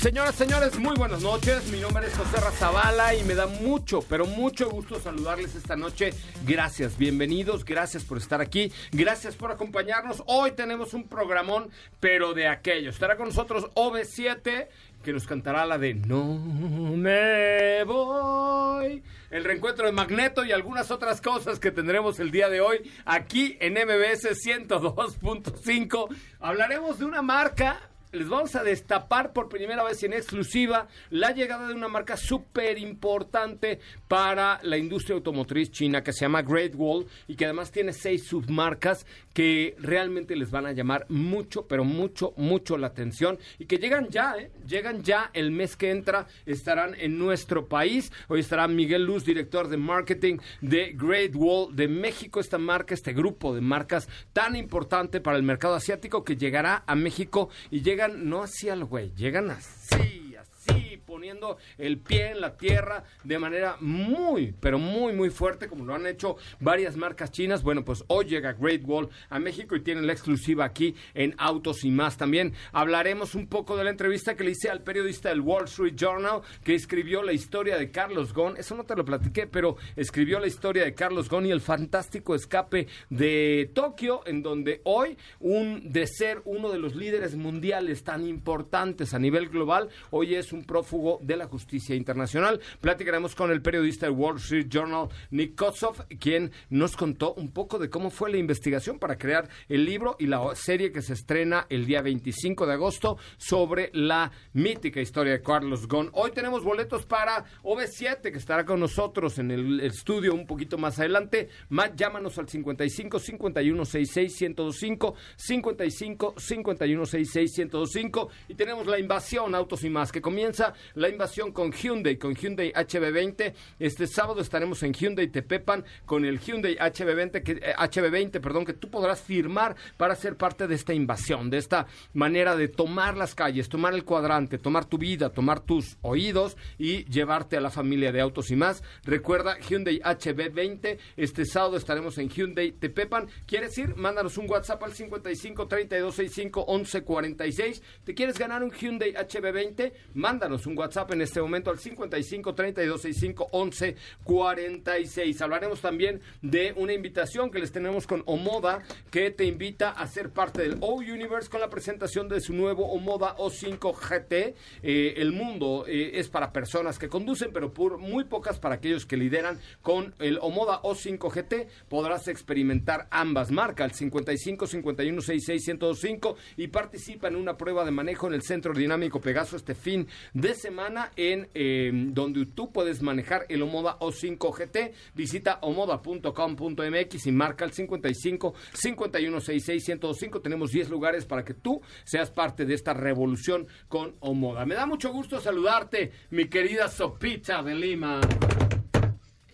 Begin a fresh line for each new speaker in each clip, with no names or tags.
Señoras, señores, muy buenas noches. Mi nombre es José Razabala y me da mucho, pero mucho gusto saludarles esta noche. Gracias, bienvenidos, gracias por estar aquí, gracias por acompañarnos. Hoy tenemos un programón, pero de aquello. Estará con nosotros OV7, que nos cantará la de No me voy. El reencuentro de Magneto y algunas otras cosas que tendremos el día de hoy aquí en MBS 102.5. Hablaremos de una marca les vamos a destapar por primera vez en exclusiva la llegada de una marca súper importante para la industria automotriz china que se llama Great Wall y que además tiene seis submarcas que realmente les van a llamar mucho, pero mucho, mucho la atención y que llegan ya, ¿eh? llegan ya el mes que entra, estarán en nuestro país. Hoy estará Miguel Luz, director de marketing de Great Wall de México, esta marca, este grupo de marcas tan importante para el mercado asiático que llegará a México y llega no así al güey, llegan así, así, poniendo el pie en la tierra de manera muy, pero muy, muy fuerte, como lo han hecho varias marcas chinas. Bueno, pues hoy llega Great Wall a México y tienen la exclusiva aquí en Autos y más. También hablaremos un poco de la entrevista que le hice al periodista del Wall Street Journal, que escribió la historia de Carlos Ghosn. Eso no te lo platiqué, pero escribió la historia de Carlos Ghosn y el fantástico escape de Tokio, en donde hoy, un de ser uno de los líderes mundiales tan importantes a nivel global, hoy es un prófugo de la justicia internacional. Platicaremos con el periodista del Wall Street Journal, Nick Kotsoff, quien nos contó un poco de cómo fue la investigación para crear el libro y la serie que se estrena el día 25 de agosto sobre la mítica historia de Carlos Ghosn. Hoy tenemos boletos para OV7, que estará con nosotros en el estudio un poquito más adelante. Matt, llámanos al 55 51 66 1025 55 51 66 1025 y tenemos la invasión Autos y más que comienza la invasión con Hyundai, con Hyundai HB20. Este sábado estaremos en Hyundai Tepepan con el Hyundai HB20, que, eh, HB20, perdón, que tú podrás firmar para ser parte de esta invasión, de esta manera de tomar las calles, tomar el cuadrante, tomar tu vida, tomar tus oídos y llevarte a la familia de autos y más. Recuerda Hyundai HB20, este sábado estaremos en Hyundai Tepepan. ¿Quieres ir? Mándanos un WhatsApp al 55 32 65 11 46. ¿Te quieres ganar un Hyundai HB20? Mándanos un WhatsApp en este momento al 55 32 65 11 46. Hablaremos también de una invitación que les tenemos con Omoda que te invita a ser parte del O Universe con la presentación de su nuevo Omoda O5 GT. Eh, el mundo eh, es para personas que conducen, pero por muy pocas para aquellos que lideran. Con el Omoda O5 GT podrás experimentar ambas marcas, el 55 51 66 105 y participa en una prueba de manejo en el Centro Dinámico Pegaso este fin de semana en eh, donde tú puedes manejar el Omoda O5 GT. Visita omoda.com.mx y marca el 55 51 66 105. Tenemos 10 lugares para que tú seas parte de esta revolución con Omoda. Me da mucho gusto saludarte, mi querida Sopita de Lima.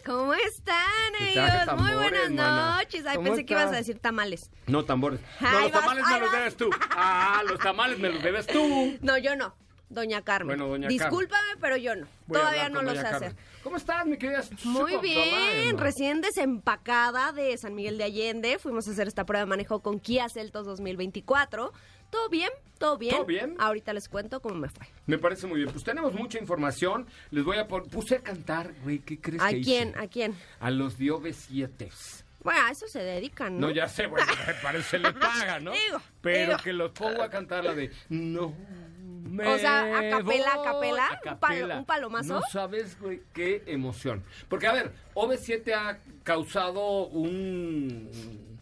¿Cómo están ellos? Muy buenas noches. Ay, pensé que ibas a decir tamales.
No, tambores. No,
Ay,
los
vas,
tamales
ay,
me los debes tú. Ah, los tamales me los debes tú.
No, yo no. Doña Carmen. Bueno, doña Discúlpame, pero yo no. Todavía no lo sé hacer.
¿Cómo estás, mi querida?
Muy bien, recién desempacada de San Miguel de Allende. Fuimos a hacer esta prueba de manejo con Kia Celtos 2024. ¿Todo bien? ¿Todo bien?
¿Todo bien?
Ahorita les cuento cómo me fue.
Me parece muy bien. Pues tenemos mucha información. Les voy a poner... Puse a cantar, güey, ¿qué crees
¿A
que
quién? ¿A quién?
A los Diove 7
bueno, a eso se dedican, ¿no?
No, ya sé, bueno, parece le paga, ¿no? Pero que los pongo a cantar la de No me
O sea, a capela, a capela, un, palomazo.
No sabes, güey, qué emoción. Porque, a ver, OV7 ha causado un,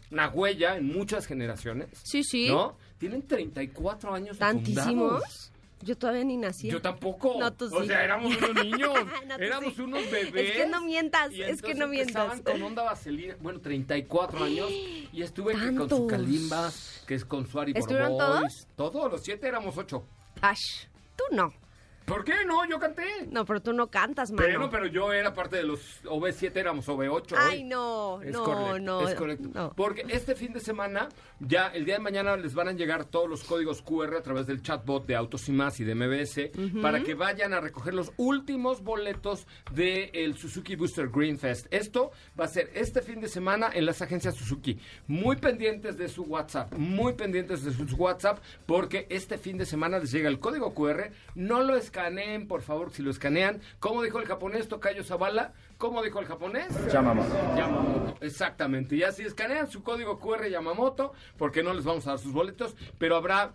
una huella en muchas generaciones.
Sí, sí.
¿No? Tienen 34 años
¿Tantísimos? Yo todavía ni nací.
Yo tampoco. No, tú sí. O sea, éramos unos niños. éramos unos bebés.
Es que no mientas, es que no mientas.
con onda vaselina. Bueno, 34 años. Y estuve con su Kalimba, que es con su Ari
¿Estuvieron todos?
Todos, los siete éramos ocho.
Ash, tú no.
¿Por qué? No, yo canté.
No, pero tú no cantas, mano.
Pero, pero yo era parte de los OV7, éramos OV8.
Ay, no, no, no.
Es correcto. Porque este fin de semana, ya el día de mañana les van a llegar todos los códigos QR a través del chatbot de Autos y Más y de MBS para que vayan a recoger los últimos boletos del Suzuki Booster Green Fest. Esto va a ser este fin de semana en las agencias Suzuki. Muy pendientes de su WhatsApp, muy pendientes de sus WhatsApp, porque este fin de semana les llega el código QR. No lo escapen escaneen, por favor, si lo escanean. ¿Cómo dijo el japonés Tocayo Zavala? ¿Cómo dijo el japonés?
Yamamoto.
Yamamoto, exactamente. Y así escanean su código QR Yamamoto, porque no les vamos a dar sus boletos, pero habrá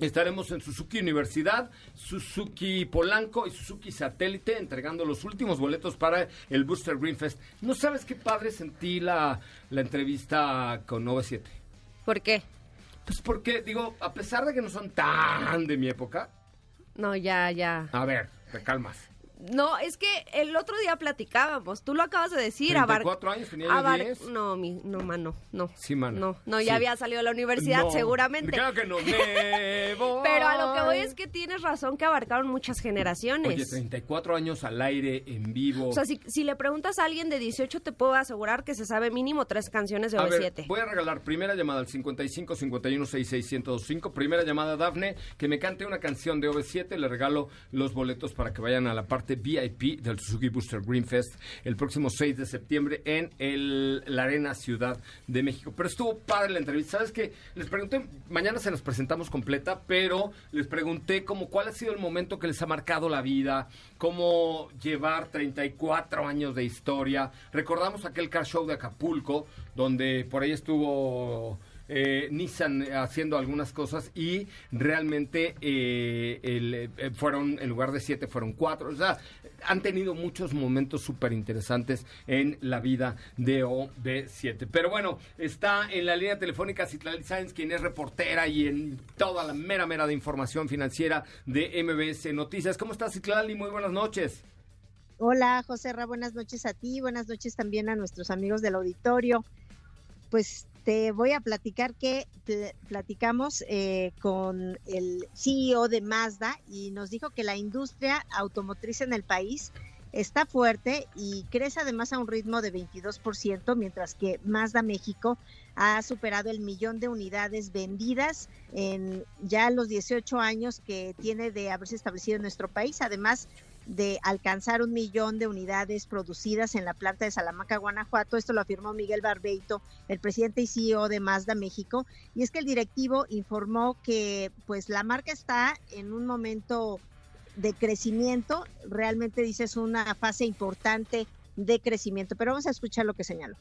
Estaremos en Suzuki Universidad, Suzuki Polanco y Suzuki Satélite entregando los últimos boletos para el Booster Green Fest. ¿No sabes qué padre sentí la, la entrevista con 97?
¿Por qué?
Pues porque, digo, a pesar de que no son tan de mi época,
no, ya, ya.
A ver, te calmas.
No, es que el otro día platicábamos, tú lo acabas de decir.
34 años, tenía 10.
No, mi, no, mano, no.
Sí, mano.
No, no, ya había salido de la universidad, seguramente.
Claro que no,
Pero a lo que voy es que tienes razón que abarcaron muchas generaciones.
Oye, 34 años al aire, en vivo.
O sea, si, si le preguntas a alguien de 18, te puedo asegurar que se sabe mínimo tres canciones de OV7.
voy a regalar primera llamada al 55 51 66 Primera llamada a Dafne, que me cante una canción de OV7. Le regalo los boletos para que vayan a la parte VIP del Suzuki Booster Green Fest el próximo 6 de septiembre en el, la Arena Ciudad de México. Pero estuvo padre la entrevista. ¿Sabes qué? Les pregunté, mañana se nos presentamos completa, pero les pregunté como cuál ha sido el momento que les ha marcado la vida, cómo llevar 34 años de historia. Recordamos aquel car show de Acapulco, donde por ahí estuvo eh, Nissan haciendo algunas cosas y realmente eh, eh, fueron, en lugar de siete, fueron cuatro. O sea, han tenido muchos momentos súper interesantes en la vida de OB7. Pero bueno, está en la línea telefónica Citlali Sáenz, quien es reportera y en toda la mera, mera de información financiera de MBS Noticias. ¿Cómo estás, Citlali? Muy buenas noches.
Hola, José Ra, buenas noches a ti, buenas noches también a nuestros amigos del auditorio. Pues te voy a platicar que platicamos eh, con el CEO de Mazda y nos dijo que la industria automotriz en el país está fuerte y crece además a un ritmo de 22%, mientras que Mazda México ha superado el millón de unidades vendidas en ya los 18 años que tiene de haberse establecido en nuestro país. Además, de alcanzar un millón de unidades producidas en la planta de Salamanca, Guanajuato. Esto lo afirmó Miguel Barbeito, el presidente y CEO de Mazda México. Y es que el directivo informó que pues la marca está en un momento de crecimiento. Realmente dice es una fase importante de crecimiento. Pero vamos a escuchar lo que señaló.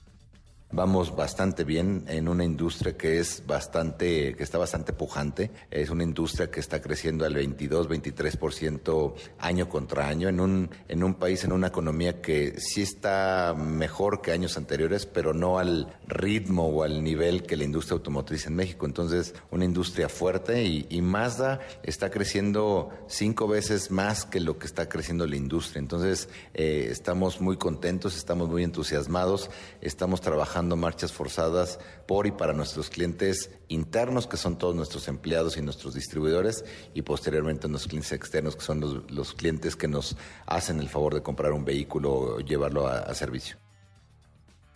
Vamos bastante bien en una industria que es bastante, que está bastante pujante. Es una industria que está creciendo al 22, 23% año contra año en un, en un país, en una economía que sí está mejor que años anteriores, pero no al ritmo o al nivel que la industria automotriz en México. Entonces, una industria fuerte y, Mazda está creciendo cinco veces más que lo que está creciendo la industria. Entonces, eh, estamos muy contentos, estamos muy entusiasmados, estamos trabajando marchas forzadas por y para nuestros clientes internos, que son todos nuestros empleados y nuestros distribuidores, y posteriormente nuestros clientes externos, que son los, clientes que nos hacen el favor de comprar un vehículo o llevarlo a servicio.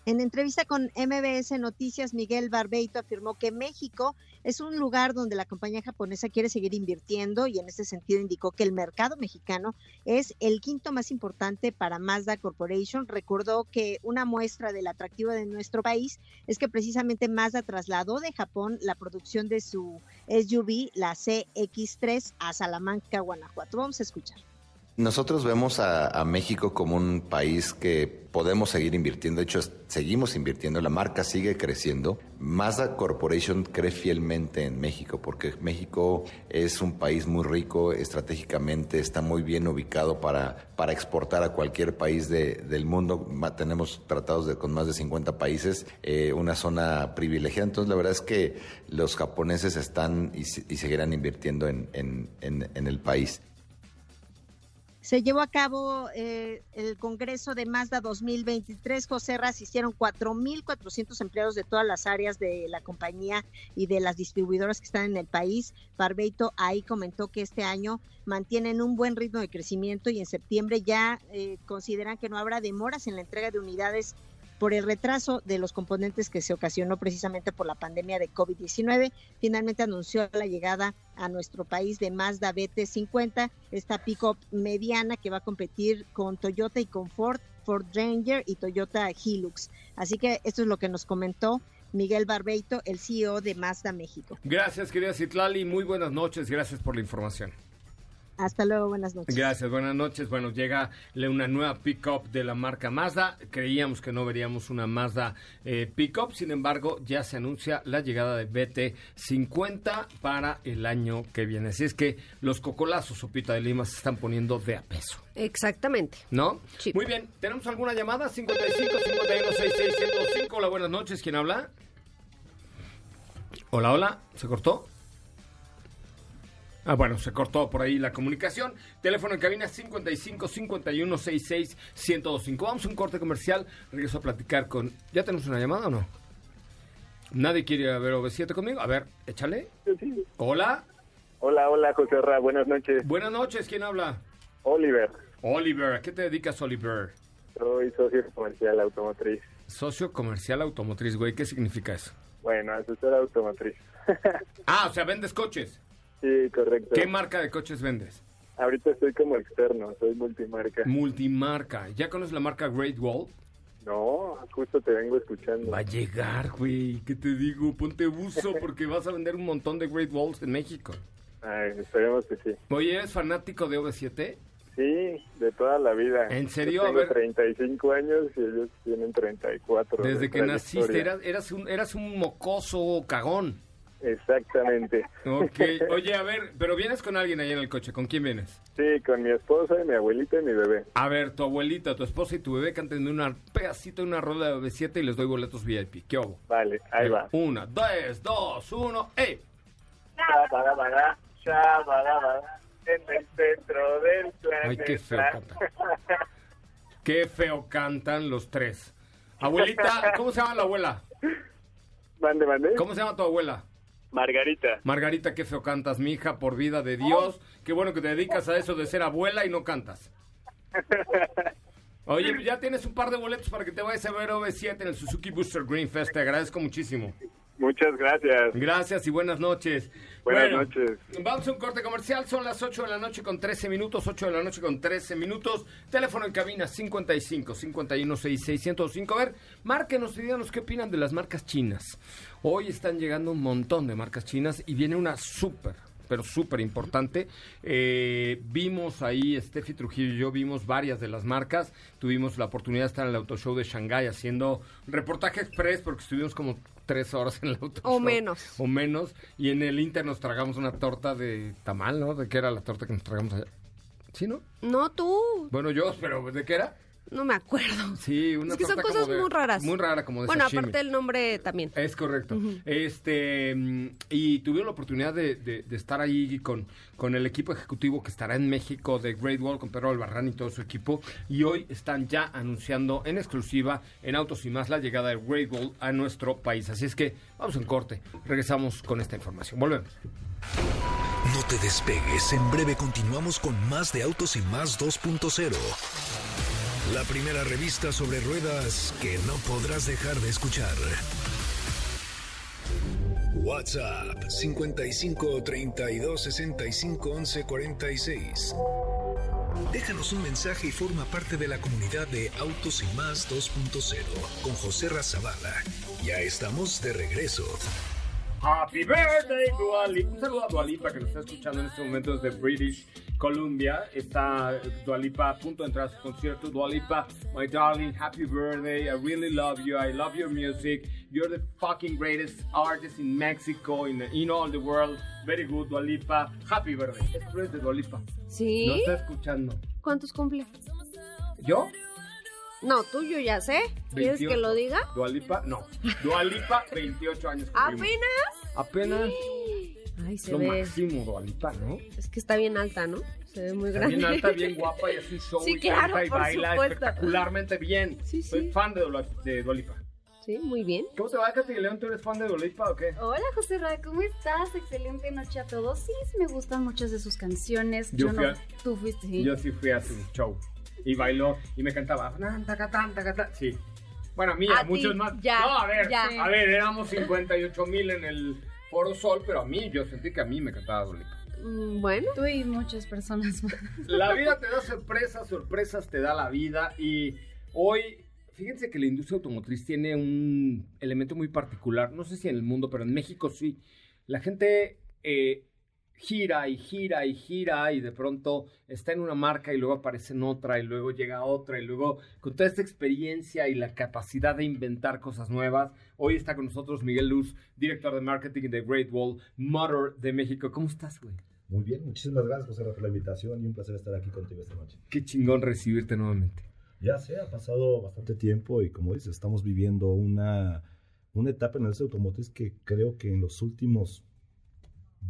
En entrevista con MBS Noticias, Miguel Barbeito afirmó que México es un lugar donde la compañía japonesa quiere seguir invirtiendo y en ese sentido indicó que el mercado mexicano es el quinto más importante para Mazda Corporation. Recordó que una muestra del atractivo de nuestro país es que precisamente Mazda trasladó de Japón la producción de su SUV, la CX3, a Salamanca, Guanajuato. Vamos a escuchar.
Nosotros vemos a, México como un país que podemos seguir invirtiendo, de hecho seguimos invirtiendo, la marca sigue creciendo. Mazda Corporation cree fielmente en México porque México es un país muy rico estratégicamente, está muy bien ubicado para, para exportar a cualquier país del mundo. Tenemos tratados de, con más de 50 países, eh, una zona privilegiada, entonces la verdad es que los japoneses están y, seguirán invirtiendo en, en el país.
Se llevó a cabo eh, el Congreso de Mazda 2023. José asistieron 4.400 empleados de todas las áreas de la compañía y de las distribuidoras que están en el país. Barbeito ahí comentó que este año mantienen un buen ritmo de crecimiento y en septiembre ya eh, consideran que no habrá demoras en la entrega de unidades por el retraso de los componentes que se ocasionó precisamente por la pandemia de COVID-19. Finalmente anunció la llegada a nuestro país de Mazda BT50, esta pick-up mediana que va a competir con Toyota y con Ford, Ford Ranger y Toyota Hilux. Así que esto es lo que nos comentó Miguel Barbeito, el CEO de Mazda México.
Gracias, querida Citlali. Muy buenas noches. Gracias por la información.
Hasta luego, buenas noches.
Gracias, buenas noches. Bueno, llega una nueva pickup de la marca Mazda. Creíamos que no veríamos una Mazda eh, pickup, sin embargo, ya se anuncia la llegada de BT50 para el año que viene. Así es que los cocolazos, Sopita de Lima, se están poniendo de a peso.
Exactamente.
¿No? Sí. Muy bien, ¿tenemos alguna llamada? 55 51 66 105. Hola, buenas noches. ¿Quién habla? Hola, hola. ¿Se cortó? Ah, bueno, se cortó por ahí la comunicación. Teléfono en cabina 55 51 66 1025. Vamos a un corte comercial. Regreso a platicar con. ¿Ya tenemos una llamada o no? ¿Nadie quiere ver OV7 conmigo? A ver, échale. Hola.
Hola, hola, José Ra. Buenas noches.
Buenas noches. ¿Quién habla?
Oliver.
Oliver. ¿A qué te dedicas, Oliver?
Soy socio comercial automotriz.
Socio comercial automotriz, güey. ¿Qué significa eso?
Bueno, asesor automotriz.
ah, o sea, vendes coches.
Sí, correcto.
¿Qué marca de coches vendes?
Ahorita estoy como externo, soy multimarca.
Multimarca. ¿Ya conoces la marca Great Wall?
No, justo te vengo escuchando.
Va a llegar, güey. ¿Qué te digo? Ponte buzo porque vas a vender un montón de Great Walls en México.
Ay, esperemos que sí.
Oye, ¿eres fanático de OV7?
Sí, de toda la vida.
¿En serio?
Yo tengo 35 años y ellos tienen 34.
Desde que naciste eras, eras, un, eras un mocoso cagón.
Exactamente.
Ok, oye, a ver, pero vienes con alguien ahí en el coche, ¿con quién vienes?
Sí, con mi esposa, y mi abuelita y mi bebé.
A ver, tu abuelita, tu esposa y tu bebé canten un pedacito de una rola de B7 y les doy boletos VIP. ¿Qué hago?
Vale, ahí va.
Una, dos, dos, uno, ¡ey!
En el centro del planeta.
Ay, qué feo cantan. qué feo cantan los tres. Abuelita, ¿cómo se llama la abuela?
Mande, mande.
¿Cómo se llama tu abuela?
Margarita.
Margarita, qué feo cantas, mi hija, por vida de Dios. Qué bueno que te dedicas a eso de ser abuela y no cantas. Oye, ya tienes un par de boletos para que te vayas a ver OV7 en el Suzuki Booster Green Fest. Te agradezco muchísimo.
Muchas gracias.
Gracias y buenas noches.
Buenas noches.
Vamos a un corte comercial. Son las 8 de la noche con 13 minutos. 8 de la noche con 13 minutos. Teléfono en cabina 55 51 6605. A ver, márquenos y díganos qué opinan de las marcas chinas. Hoy están llegando un montón de marcas chinas y viene una súper pero súper importante. Eh, vimos ahí, Steffi Trujillo y yo vimos varias de las marcas. Tuvimos la oportunidad de estar en el Auto Show de Shanghai haciendo reportaje express porque estuvimos como tres horas en el auto.
O menos.
O menos. Y en el Inter nos tragamos una torta de tamal, ¿no? ¿De qué era la torta que nos tragamos allá? ¿Sí, no?
No, tú.
Bueno, yo, pero ¿de qué era?
No me acuerdo.
Sí, una
es que son cosas muy raras.
Muy rara, como de
Bueno, aparte el nombre también.
Es correcto. Este y tuvieron la oportunidad de, estar ahí con, con el equipo ejecutivo que estará en México de Great Wall, con Pedro Albarrán y todo su equipo. Y hoy están ya anunciando en exclusiva en Autos y Más la llegada de Great Wall a nuestro país. Así es que vamos en corte. Regresamos con esta información. Volvemos.
No te despegues. En breve continuamos con más de Autos y Más 2.0 La primera revista sobre ruedas que no podrás dejar de escuchar. WhatsApp 55 32 65 11 46. Déjanos un mensaje y forma parte de la comunidad de Autos y Más 2.0 con José Razabala. Ya estamos de regreso.
Happy birthday, Dualipa. Un saludo a Dualipa que nos está escuchando en este momento desde British Columbia. Está Dualipa a punto de entrar a su concierto. Dualipa, my darling, happy birthday. I really love you. I love your music. You're the fucking greatest artist in Mexico, in, in all the world. Very good, Dualipa. Happy birthday. Esto es de Dualipa.
¿Sí?
Está escuchando.
¿Cuántos cumple?
¿Yo?
No, tuyo ya sé. ¿Quieres que
28.
lo diga?
Dualipa, no. Dualipa, 28 años. cumplimos.
¿Apenas?
Apenas.
Ay, se
Lo
ve.
máximo, Dualipa, ¿no?
Es que está bien alta, ¿no? Se ve muy
Está
grande.
bien alta, bien guapa y hace un show
Sí,
y
claro,
canta y
por
baila
supuesto.
espectacularmente bien.
Sí,
Soy
sí.
fan de, de Dualipa.
Sí, muy bien.
¿Cómo te va, Katy León? ¿Tú eres fan de Dualipa o qué?
Hola José Ra, ¿cómo estás? Excelente noche a todos. Sí, sí me gustan muchas de sus canciones.
Yo
Yo,
fui
no.
a-
Tú fuiste, sí.
Yo sí fui a su show y bailó y me cantaba. Sí. Bueno, a mí, a,
A ti,
muchos más.
ya,
no, a ver,
ya.
a ver, éramos 58 mil en el Foro Sol, pero a mí, yo sentí que a mí me cantaba Dualipa.
Mm, Bueno,
Tú y muchas personas más.
La vida te da sorpresas, sorpresas te da la vida y hoy, fíjense que la industria automotriz tiene un elemento muy particular, no sé si en el mundo, pero en México sí. La gente eh, gira y gira y gira y de pronto está en una marca y luego aparece en otra y luego llega a otra y luego con toda esta experiencia y la capacidad de inventar cosas nuevas. Hoy está con nosotros Miguel Luz, director de marketing de Great Wall Motor de México. ¿Cómo estás, güey?
Muy bien, muchísimas gracias José por la invitación y un placer estar aquí contigo esta noche.
Qué chingón recibirte nuevamente.
Ya sé, ha pasado bastante tiempo y como dices, estamos viviendo una, una etapa en el sector automotriz que creo que en los últimos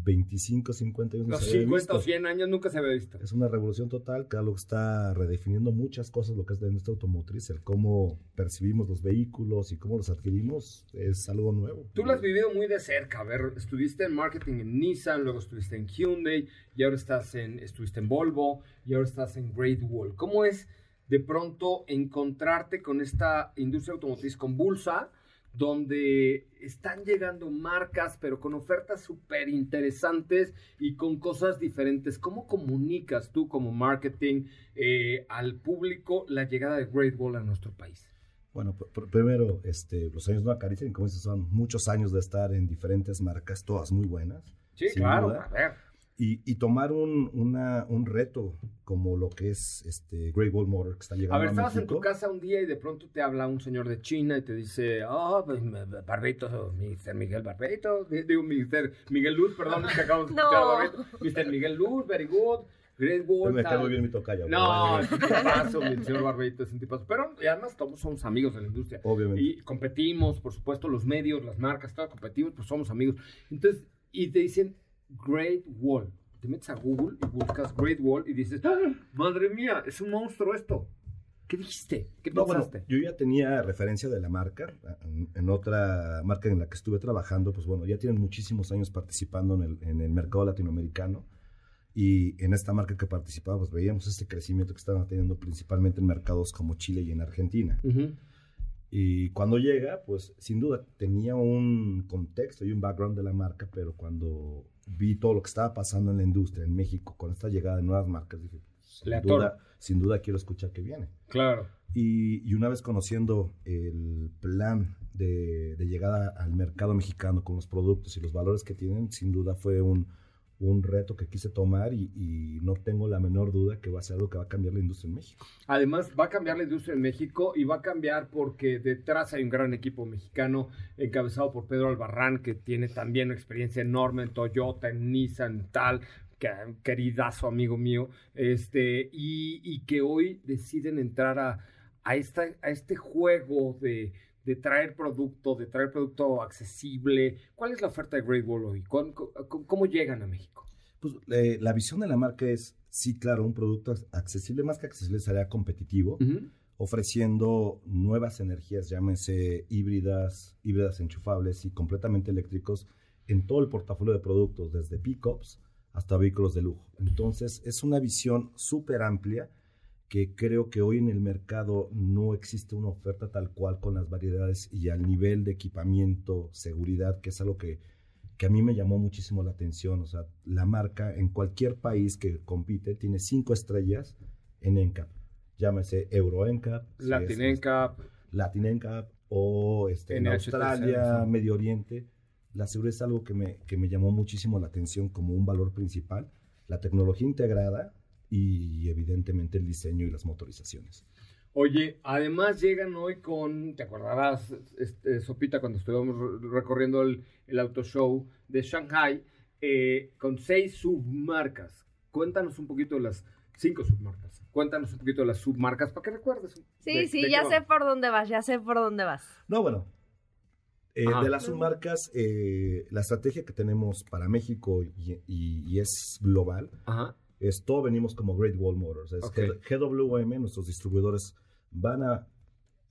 25, 50 años
Los
se había
50 o
visto.
100 años nunca se había visto.
Es una revolución total, que algo que está redefiniendo muchas cosas lo que es la industria automotriz, el cómo percibimos los vehículos y cómo los adquirimos es algo nuevo.
Tú lo has vivido muy de cerca. A ver, estuviste en marketing en Nissan, luego estuviste en Hyundai, y ahora estás en, estuviste en Volvo, y ahora estás en Great Wall. ¿Cómo es de pronto encontrarte con esta industria automotriz convulsa, donde están llegando marcas, pero con ofertas súper interesantes y con cosas diferentes? ¿Cómo comunicas tú como marketing eh, al público la llegada de Great Wall a nuestro país?
Bueno, pr- pr- primero, este, los años no acarician, como dices, son muchos años de estar en diferentes marcas, todas muy buenas.
Sí, claro.
duda.
A ver.
Y, y tomar un, una- un reto como lo que es este Great Wall Motor que está llegando
A
a,
ver, estabas en tu casa un día y de pronto te habla un señor de China y te dice, oh, pues, Mr. Miguel Barbito, di- digo, Mr. Miguel Luz, perdón, es que acabamos de escuchar. Mr. Miguel Luz, very good, great wall.
me cae muy bien mi tocayo.
No,
pero
es un tipazo, mi señor Barbito es un tipazo. Pero y además todos somos amigos de la industria.
Obviamente.
Y competimos, por supuesto, los medios, las marcas, todos competimos, pues somos amigos. Entonces, y te dicen Great Wall. Te metes a Google y buscas Great Wall y dices, ¡Ah! madre mía, es un monstruo esto. ¿Qué dijiste? ¿Qué
No, bueno,
pensaste?
yo ya tenía referencia de la marca. En, en otra marca en la que estuve trabajando, pues bueno, ya tienen muchísimos años participando en el, en el mercado latinoamericano. Y en esta marca que participaba, pues veíamos este crecimiento que estaban teniendo principalmente en mercados como Chile y en Argentina. Y cuando llega, pues sin duda tenía un contexto y un background de la marca, pero cuando vi todo lo que estaba pasando en la industria en México con esta llegada de nuevas marcas, dije, sin,
Le
duda, sin duda quiero escuchar qué viene.
Claro.
Y, y una vez conociendo el plan de, de llegada al mercado mexicano con los productos y los valores que tienen, sin duda fue un, un reto que quise tomar y, no tengo la menor duda que va a ser algo que va a cambiar la industria en México.
Además, va a cambiar la industria en México y va a cambiar porque detrás hay un gran equipo mexicano encabezado por Pedro Albarrán, que tiene también una experiencia enorme en Toyota, en Nissan, tal, que, queridazo amigo mío, este, y, y que hoy deciden entrar a, a, esta, a este juego de, de traer producto, de traer producto accesible. ¿Cuál es la oferta de Great Wall hoy? ¿Cuán- ¿Cómo, cómo llegan a México?
Pues eh, la visión de la marca es, sí, claro, un producto accesible, más que accesible, sería competitivo, ofreciendo nuevas energías, llámese híbridas, híbridas enchufables y completamente eléctricos en todo el portafolio de productos, desde pickups hasta vehículos de lujo. Entonces, es una visión súper amplia que creo que hoy en el mercado no existe una oferta tal cual con las variedades y al nivel de equipamiento, seguridad, que es algo que, que a mí me llamó muchísimo la atención. O sea, la marca en cualquier país que compite tiene cinco estrellas en NCAP. Llámese Euro NCAP.
Latin NCAP.
Latin NCAP o este, en Australia, Medio Oriente. La seguridad es algo que me, que me llamó muchísimo la atención como un valor principal. La tecnología integrada y evidentemente el diseño y las motorizaciones.
Oye, además llegan hoy con, te acordarás, este, Sopita, cuando estuvimos recorriendo el, el auto show de Shanghai, eh, con seis submarcas. Cuéntanos un poquito de las cinco submarcas. Cuéntanos un poquito de las submarcas para que recuerdes.
Sí, sí, ya sé por dónde vas, ya sé por dónde vas.
No, bueno. Eh, de las submarcas, eh, la estrategia que tenemos para México y, y es global Ajá es todo venimos como Great Wall Motors. Es GWM, nuestros distribuidores van a...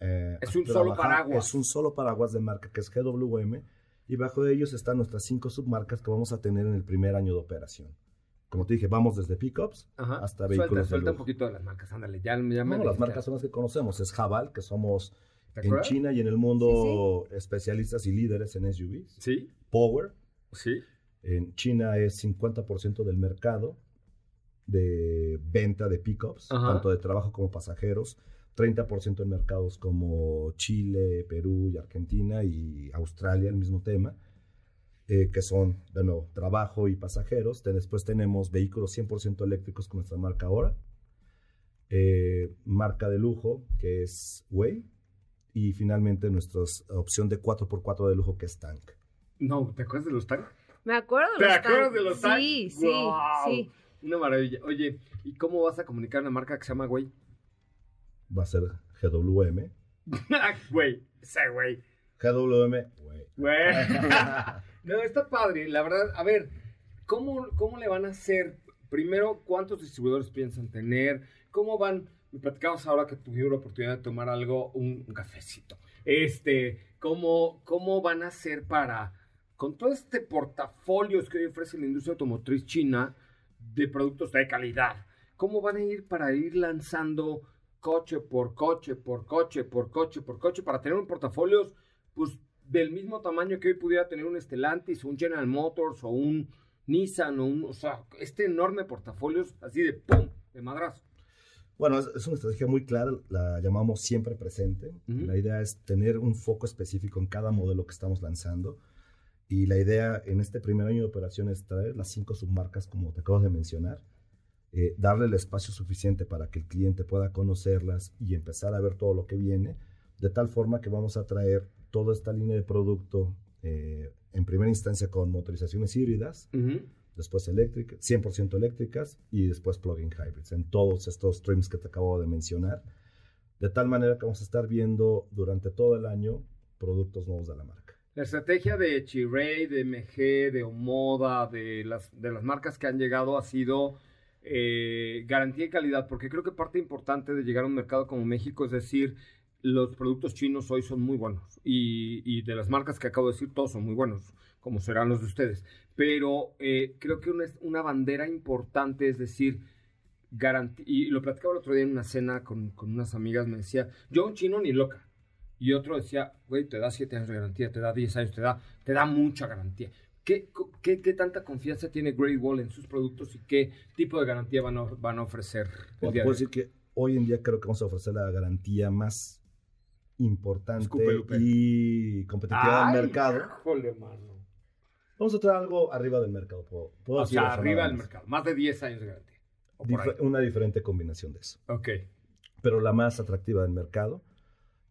Eh, es un solo paraguas.
Es un solo paraguas de marca que es GWM y bajo ellos están nuestras cinco submarcas que vamos a tener en el primer año de operación. Como te dije, vamos desde pickups hasta vehículos.
Suelta, un poquito de las marcas, ándale, ya,
ya
no,
las marcas son las que conocemos. Es Jabal, que somos en China y en el mundo especialistas y líderes en SUVs.
Sí.
Power.
Sí.
En China es 50% del mercado de venta de pickups, tanto de trabajo como pasajeros. 30% en mercados como Chile, Perú y Argentina y Australia, el mismo tema, eh, que son, de nuevo, trabajo y pasajeros. Después tenemos vehículos 100% eléctricos con nuestra marca ahora, eh, marca de lujo, que es Way, y finalmente nuestra opción de 4x4 de lujo, que es Tank.
No, ¿te acuerdas de los Tank?
Me acuerdo de los
¿Te acuerdas de los Tank?
Sí, sí, sí.
Una maravilla. Oye, ¿y cómo vas a comunicar una marca que se llama Güey?
Va a ser GWM.
Güey, ese güey.
GWM,
güey. no, está padre. La verdad, a ver, ¿cómo, ¿cómo le van a hacer? Primero, ¿cuántos distribuidores piensan tener? ¿Cómo van? Me platicamos ahora que tuvimos la oportunidad de tomar algo, un, cafecito. Este, ¿cómo, ¿cómo van a hacer para, con todo este portafolio que hoy ofrece la industria automotriz china, de productos de calidad. ¿Cómo van a ir para ir lanzando coche por coche, por coche, por coche, por coche, para tener un portafolio pues, del mismo tamaño que hoy pudiera tener un Stellantis, un General Motors o un Nissan, o, un, o sea, este enorme portafolio así de ¡pum! de madrazo.
Bueno, es, una estrategia muy clara, la llamamos siempre presente. La idea es tener un foco específico en cada modelo que estamos lanzando y la idea en este primer año de operación es traer las cinco submarcas, como te acabo de mencionar, eh, darle el espacio suficiente para que el cliente pueda conocerlas y empezar a ver todo lo que viene, de tal forma que vamos a traer toda esta línea de producto eh, en primera instancia con motorizaciones híbridas, después eléctricas, 100% eléctricas y después plug-in hybrids, en todos estos streams que te acabo de mencionar, de tal manera que vamos a estar viendo durante todo el año productos nuevos de la marca.
La estrategia de Chiray, de MG, de Omoda, de las, de las marcas que han llegado ha sido eh, garantía y calidad, porque creo que parte importante de llegar a un mercado como México es decir, los productos chinos hoy son muy buenos y, de las marcas que acabo de decir, todos son muy buenos, como serán los de ustedes. Pero eh, creo que una, una bandera importante es decir, garantía, y lo platicaba el otro día en una cena con, con unas amigas, me decía, yo un chino ni loca y otro decía, güey, te da 7 años de garantía, te da 10 años, te da, te da mucha garantía. ¿Qué, qué, qué tanta confianza tiene Great Wall en sus productos y qué tipo de garantía van a, van a ofrecer?
puedo decir que hoy en día creo que vamos a ofrecer la garantía más importante y competitiva del mercado. Vamos a traer algo arriba del mercado. ¿puedo,
o sea, arriba del mercado. Más de 10 años de garantía.
una diferente combinación de eso.
Ok.
Pero la más atractiva del mercado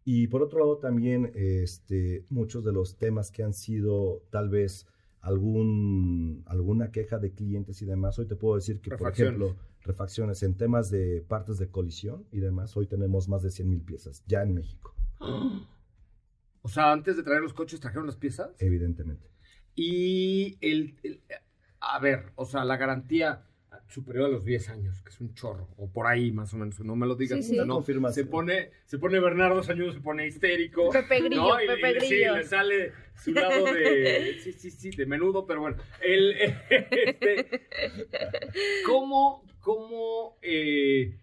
y por otro lado también este, muchos de los temas que han sido tal vez algún, alguna queja de clientes y demás, hoy te puedo decir que, por ejemplo, refacciones en temas de partes de colisión y demás, hoy tenemos más de 100 mil piezas ya en México.
O sea, antes de traer los coches trajeron las piezas.
Evidentemente.
Y el a ver, o sea, la garantía superior a los 10 años, que es un chorro, o por ahí más o menos, no me lo digas. No, se pone, se pone Bernardo Sañudo, se pone histérico.
Pepe Grillo,
y,
Pepe
Grillo. Sí, le sale su lado de, sí, sí, sí, de menudo, pero bueno. El, este, ¿Cómo, cómo, eh,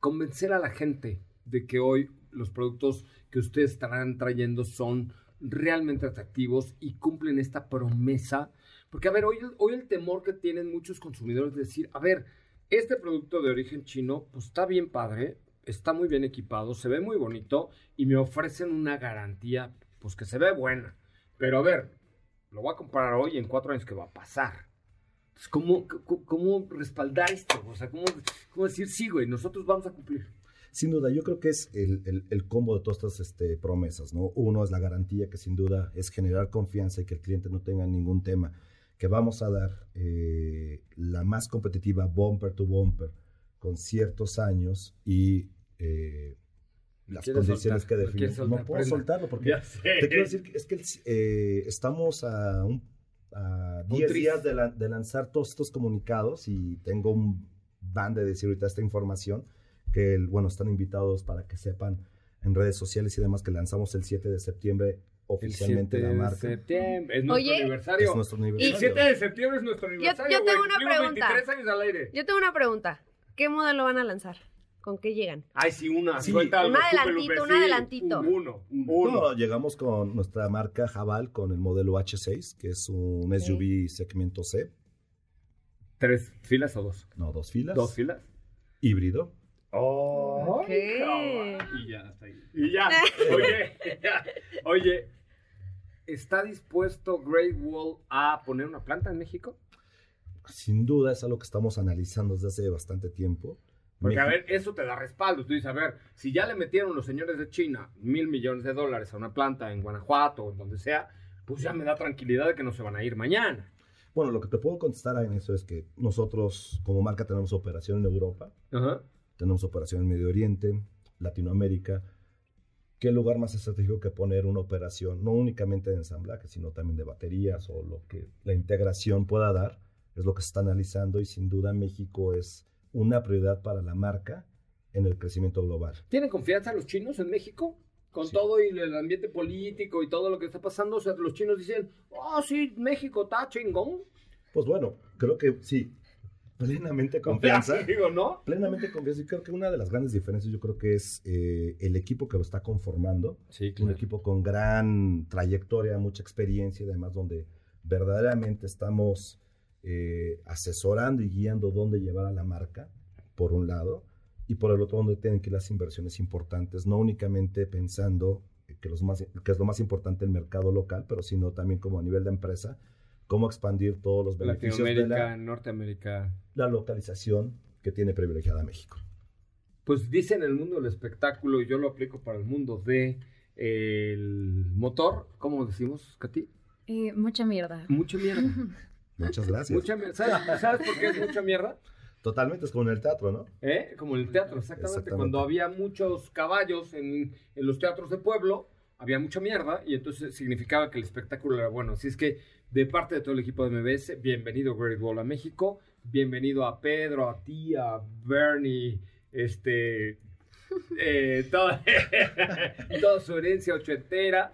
convencer a la gente de que hoy los productos que ustedes estarán trayendo son realmente atractivos y cumplen esta promesa. Porque, a ver, hoy, hoy el temor que tienen muchos consumidores es decir, a ver, este producto de origen chino, pues está bien padre, está muy bien equipado, se ve muy bonito y me ofrecen una garantía, pues que se ve buena. Pero a ver, lo voy a comparar hoy en cuatro años que va a pasar. Entonces, ¿cómo, cómo, respaldar esto? O sea, ¿cómo, ¿cómo, decir, sí, güey, nosotros vamos a cumplir?
Sin duda, yo creo que es el, el, combo de todas estas este, promesas, ¿no? Uno es la garantía que sin duda es generar confianza y que el cliente no tenga ningún tema, que vamos a dar eh, la más competitiva bumper to bumper con ciertos años y eh, las condiciones que definimos. No, puedo soltarlo porque te quiero decir que es que eh, estamos a, un, 10 días de, de, lanzar todos estos comunicados y tengo un band de decir ahorita esta información que, bueno, están invitados para que sepan en redes sociales y demás que lanzamos el 7 de septiembre oficialmente la marca.
Septiembre. Es nuestro aniversario.
Es nuestro aniversario.
El 7 de septiembre es nuestro aniversario.
Yo, tengo una pregunta.
23 años al aire.
Yo tengo una pregunta. ¿Qué modelo van a lanzar? ¿Con qué llegan?
Ay, sí, una.
Sí. un adelantito, un adelantito.
Uno, uno.
No, llegamos con nuestra marca Jabal con el modelo H6, que es un SUV segmento C.
¿Tres filas o dos?
No, dos filas.
¿Dos filas?
Híbrido.
Oh, y ya, está ahí. Y ya, oye, oye, ¿está dispuesto Great Wall a poner una planta en México?
Sin duda es algo que estamos analizando desde hace bastante tiempo.
Porque, a ver, eso te da respaldo. Tú dices, a ver, si ya le metieron los señores de China mil millones de dólares a una planta en Guanajuato o en donde sea, pues ya me da tranquilidad de que no se van a ir mañana.
Bueno, lo que te puedo contestar en eso es que nosotros como marca tenemos operación en Europa. Ajá tenemos operación en Medio Oriente, Latinoamérica. ¿Qué lugar más estratégico que poner una operación, no únicamente de ensamblaje, sino también de baterías o lo que la integración pueda dar? Es lo que se está analizando y sin duda México es una prioridad para la marca en el crecimiento global.
¿Tienen confianza los chinos en México? Con todo y el ambiente político y todo lo que está pasando, o sea, los chinos dicen, oh, sí, México está chingón.
Pues bueno, creo que sí, plenamente confianza.
Digo, ¿no?
Plenamente confianza. Y creo que una de las grandes diferencias, yo creo que es eh, el equipo que lo está conformando.
Sí,
Un equipo con gran trayectoria, mucha experiencia y además donde verdaderamente estamos eh, asesorando y guiando dónde llevar a la marca, por un lado, y por el otro, donde tienen que ir las inversiones importantes, no únicamente pensando que, los más, que es lo más importante el mercado local, pero sino también como a nivel de empresa, cómo expandir todos los beneficios
de la, Norteamérica.
La localización que tiene privilegiada México.
Pues dice en el mundo del espectáculo, y yo lo aplico para el mundo de el motor, ¿cómo decimos, Katy?
Eh, mucha mierda.
Mucha mierda.
Muchas gracias.
¿Sabes, por qué es mucha mierda?
Totalmente, es como en el teatro, ¿no?
¿Eh? Como en el teatro, exactamente. Cuando había muchos caballos en, en, los teatros de pueblo, había mucha mierda y entonces significaba que el espectáculo era bueno. Así es que de parte de todo el equipo de MBS, bienvenido Great Wall a México, bienvenido a Pedro, a ti, a Bernie, este, eh, toda, toda, su herencia ochentera.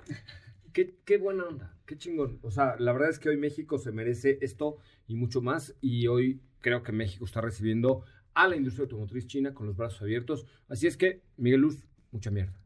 Qué, qué buena onda, qué chingón. O sea, la verdad es que hoy México se merece esto y mucho más y hoy creo que México está recibiendo a la industria automotriz china con los brazos abiertos. Así es que, Miguel Luz, mucha mierda.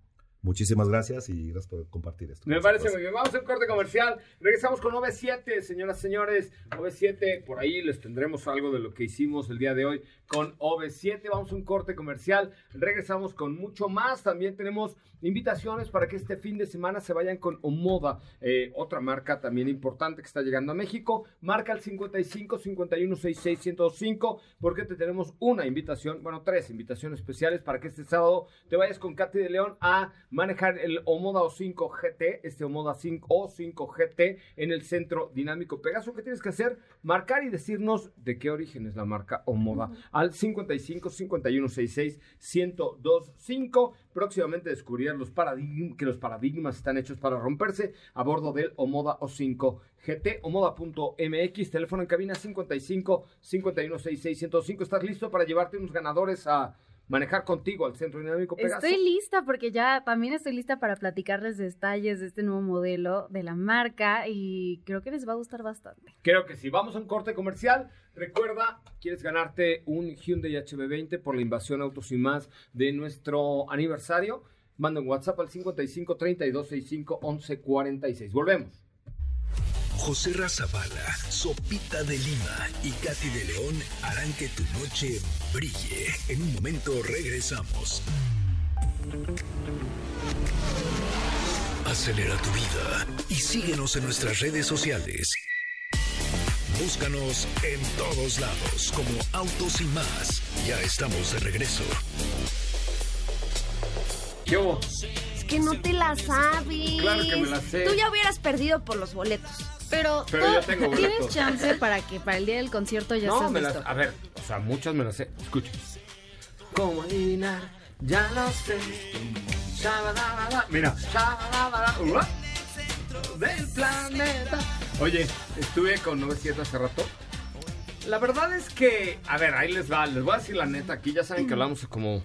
Muchísimas gracias y gracias por compartir esto.
Me parece muy bien. Vamos a un corte comercial. Regresamos con OV7, señoras y señores. OV7, por ahí les tendremos algo de lo que hicimos el día de hoy con OV7. Vamos a un corte comercial. Regresamos con mucho más. También tenemos invitaciones para que este fin de semana se vayan con Omoda, eh, otra marca también importante que está llegando a México. Marca el 55 51 66 105 porque te tenemos una invitación, bueno, tres invitaciones especiales para que este sábado te vayas con Katy de León a manejar el Omoda O5 GT, este Omoda 5 O5 GT en el centro dinámico Pegaso. ¿Qué tienes que hacer? Marcar y decirnos de qué origen es la marca Omoda al 55 51 66 1025. Próximamente descubrir los que los paradigmas están hechos para romperse a bordo del Omoda O5 GT, omoda.mx, teléfono en cabina 55 51 66 105. ¿Estás listo para llevarte unos ganadores a manejar contigo al Centro Dinámico Pegaso.
Estoy lista porque ya también estoy lista para platicarles detalles de este nuevo modelo de la marca y creo que les va a gustar bastante.
Creo que sí. Vamos a un corte comercial. Recuerda, quieres ganarte un Hyundai HB20 por la invasión Autos y más de nuestro aniversario. Manda un WhatsApp al 55 32 65 11 46. Volvemos.
José Razabala, Sopita de Lima y Katy de León harán que tu noche brille. En un momento regresamos. Acelera tu vida y síguenos en nuestras redes sociales. Búscanos en todos lados como Autos y más. Ya estamos de regreso.
¿Qué hubo?
Es que no te la sabes.
Claro que me la sé.
Tú ya hubieras perdido por los boletos.
Pero,
Pero tengo
tienes
boletos.
chance para que para el día del concierto ya
No,
estés
me las,
listo.
a ver, o sea, muchas me las sé. Escucha. ¿Cómo adivinar? Ya lo sé. Shabadabada. Mira. Shabadabada. Ua. Del planeta. Oye, estuve con 97 hace rato. La verdad es que, a ver, ahí les va, les voy a decir la neta, aquí ya saben que hablamos como,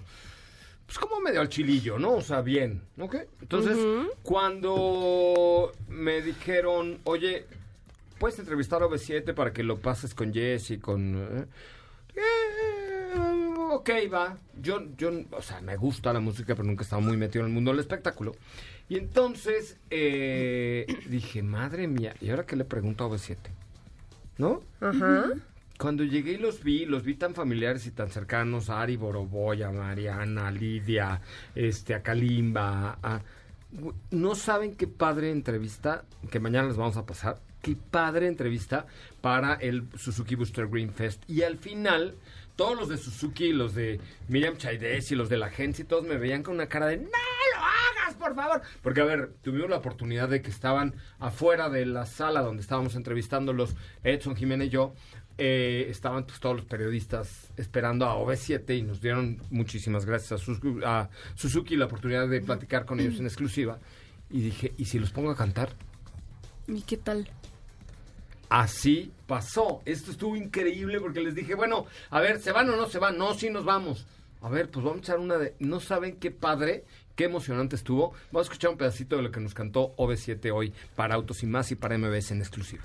pues como medio al chilillo, ¿no? O sea, bien, ¿ok? Entonces, cuando me dijeron, oye, puedes entrevistar a OV7 para que lo pases con Jess y con... eh? Eh, ok, va. Yo, yo, o sea, me gusta la música, pero nunca he estado muy metido en el mundo del espectáculo. Y entonces eh, dije, madre mía, ¿y ahora qué le pregunto a OV7? ¿No?
Ajá.
Cuando llegué y los vi, los vi tan familiares y tan cercanos a Ari Boroboy, a Mariana, a Lidia, este, a Kalimba, a... No saben qué padre entrevista, que mañana les vamos a pasar, qué padre entrevista para el Suzuki Booster Green Fest. Y al final, todos los de Suzuki, los de Miriam Chaides y los de la agencia todos me veían con una cara de ¡No lo hagas, por favor! Porque, a ver, tuvimos la oportunidad de que estaban afuera de la sala donde estábamos entrevistándolos, Edson Jiménez y yo, eh, estaban pues, todos los periodistas esperando a OV7 y nos dieron muchísimas gracias a, Suzuki- a Suzuki la oportunidad de platicar con ellos en exclusiva. Y dije, ¿y si los pongo a cantar?
¿Y qué tal?
Así pasó. Esto estuvo increíble porque les dije, bueno, a ver, ¿se van o no se van? No, sí nos vamos. A ver, pues vamos a echar una de... No saben qué padre, qué emocionante estuvo. Vamos a escuchar un pedacito de lo que nos cantó OV7 hoy para Autos y Más y para MBS en exclusiva.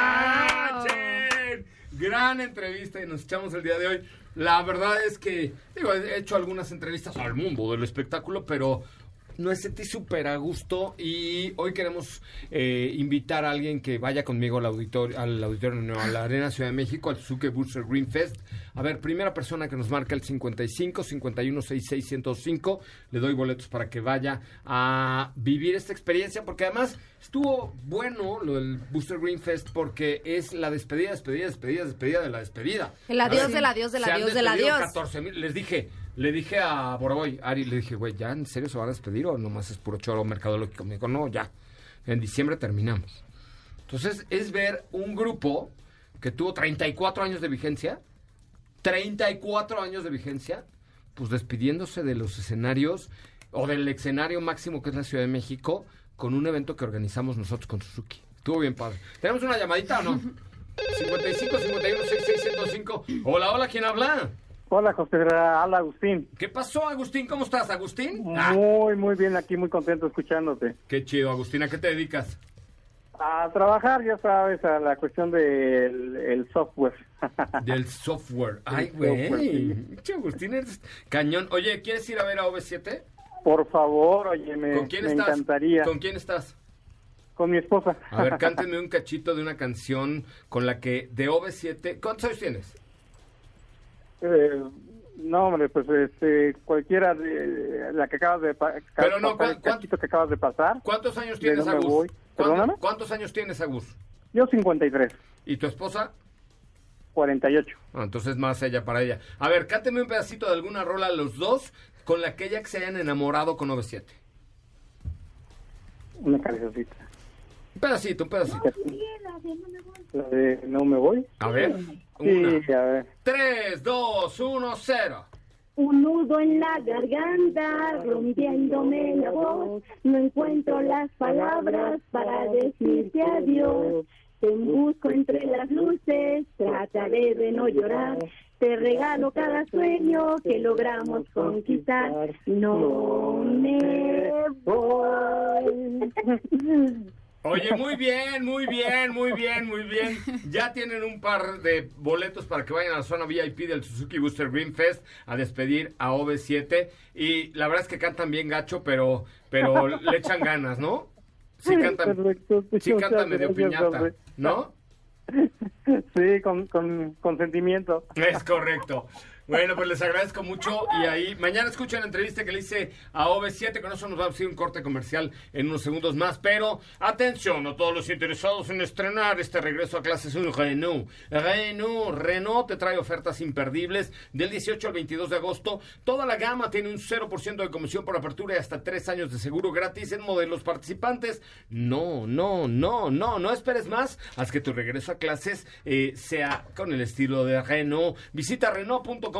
Gran entrevista y nos echamos el día de hoy. La verdad es que, digo, he hecho algunas entrevistas al mundo del espectáculo, pero no sentí súper a gusto y hoy queremos eh, invitar a alguien que vaya conmigo al auditorio, al auditorio, no, a la Arena Ciudad de México, al Suzuki Booster Green Fest. A ver, primera persona que nos marca el 55 51 66 105, le doy boletos para que vaya a vivir esta experiencia, porque además estuvo bueno lo del Booster Green Fest, porque es la despedida, despedida, despedida, despedida de la despedida.
El adiós del adiós del adiós del adiós.
14 mil. Les dije, le dije a Boroboy, Ari, le dije, güey, ¿ya en serio se van a despedir o nomás es puro choro mercadológico? Me dijo, no, ya. En diciembre terminamos. Entonces, es ver un grupo que tuvo 34 años de vigencia, 34 años de vigencia, pues despidiéndose de los escenarios o del escenario máximo que es la Ciudad de México con un evento que organizamos nosotros con Suzuki. Estuvo bien padre. ¿Tenemos una llamadita o no? 55 51 66 105. Hola, hola, ¿quién habla?
Hola, José, habla Agustín.
¿Qué pasó, Agustín? ¿Cómo estás, Agustín?
Muy, muy bien aquí, muy contento escuchándote.
qué chido, Agustín. ¿A qué te dedicas?
A trabajar, ya sabes, a la cuestión del el software.
Del software. Ay, güey. Agustín, eres cañón. Oye, ¿quieres ir a ver a OV7?
Por favor, oye, me,
¿Con quién
me
estás?
encantaría.
¿Con quién estás?
Con mi esposa.
A ver, cántenme un cachito de una canción con la que de OV7. ¿Cuántos años tienes?
Eh, no, hombre, pues este, cualquiera de la que acabas de
Pero no,
pasar,
¿cuán-
el cachito que acabas de pasar.
¿Cuántos años
¿De
tienes, Agus? ¿Cuánto-
¿Perdóname?
¿Cuántos años tienes, Agus?
Yo 53,
¿Y tu esposa?
48.
Ah, entonces más ella para ella. A ver, cánteme un pedacito de alguna rola los dos con la que ella que se hayan enamorado con OV7.
Una cancioncita.
Un pedacito, un pedacito.
La de No me voy.
A ver.
Sí,
Una,
a ver.
tres, dos, uno, cero.
Un nudo en la garganta, rompiéndome la voz. No encuentro las palabras para decirte adiós. Te busco entre las luces, trataré de no llorar. Te regalo cada sueño que logramos conquistar. No me voy.
Oye, muy bien, muy bien, muy bien, muy bien. Ya tienen un par de boletos para que vayan a la zona VIP del Suzuki Booster Green Fest a despedir a OV7. Y la verdad es que cantan bien gacho, pero, pero le echan ganas, ¿no? Sí cantan,
Perfecto.
sí cantan medio piñata,
hombre.
¿no?
Sí, con, con consentimiento.
Es correcto. Bueno, pues les agradezco mucho y ahí mañana escuchan la entrevista que le hice a OV7, con eso nos va a hacer un corte comercial en unos segundos más, pero atención a todos los interesados en estrenar este regreso a clases un Renault. Renault, Renault te trae ofertas imperdibles del 18 al 22 de agosto. Toda la gama tiene un 0% de comisión por apertura y hasta 3 años de seguro gratis en modelos participantes. No, no, no, no, no esperes más. Haz que tu regreso a clases eh, sea con el estilo de Renault. Visita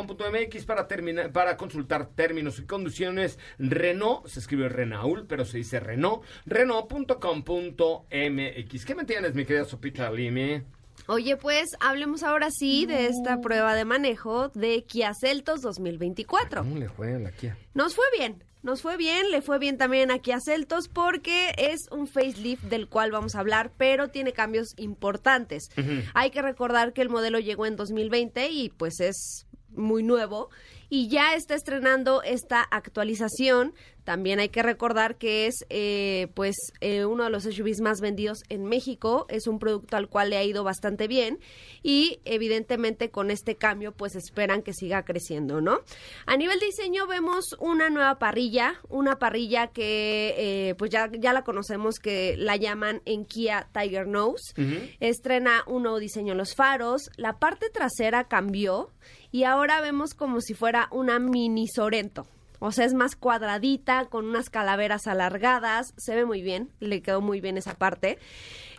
Renault.com.mx para, terminar, para consultar términos y condiciones. Renault, se escribe Renault, pero se dice Renault. Renault.com.mx. ¿Qué me tienes, mi querida Sopita Lime?
Oye, pues hablemos ahora sí de esta prueba de manejo de Kia Celtos 2024.
¿Cómo le fue a la Kia?
Nos fue bien, nos fue bien, le fue bien también a Kia Celtos porque es un facelift del cual vamos a hablar, pero tiene cambios importantes. Hay que recordar que el modelo llegó en 2020 y pues es muy nuevo y ya está estrenando esta actualización. También hay que recordar que es eh, pues eh, uno de los SUVs más vendidos en México. Es un producto al cual le ha ido bastante bien y evidentemente con este cambio pues esperan que siga creciendo, ¿no? A nivel diseño vemos una nueva parrilla, una parrilla que eh, pues ya, ya la conocemos que la llaman en Kia Tiger Nose. Estrena un nuevo diseño en los faros. La parte trasera cambió y ahora vemos como si fuera una mini Sorento. O sea, es más cuadradita, con unas calaveras alargadas. Se ve muy bien, le quedó muy bien esa parte.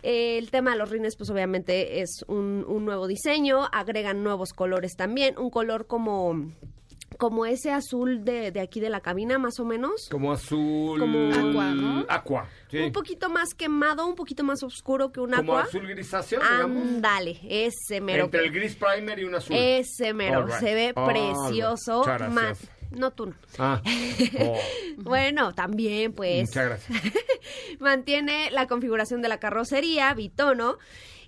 Eh, el tema de los rines, pues obviamente es un, un nuevo diseño. Agregan nuevos colores también. Un color como como ese azul de, de aquí de la cabina, más o menos.
Como azul.
Como-
Aqua, ¿no?
Aqua, sí.
Un poquito más quemado, un poquito más oscuro que un
Como
agua.
azul grisáceo.
Ándale, ese mero.
Entre el gris primer y un azul.
Ese mero,
right.
se ve precioso.
Muchas gracias.
Tú no.
Ah. Oh,
Bueno, también pues
Muchas gracias.
mantiene la configuración de la carrocería, bitono.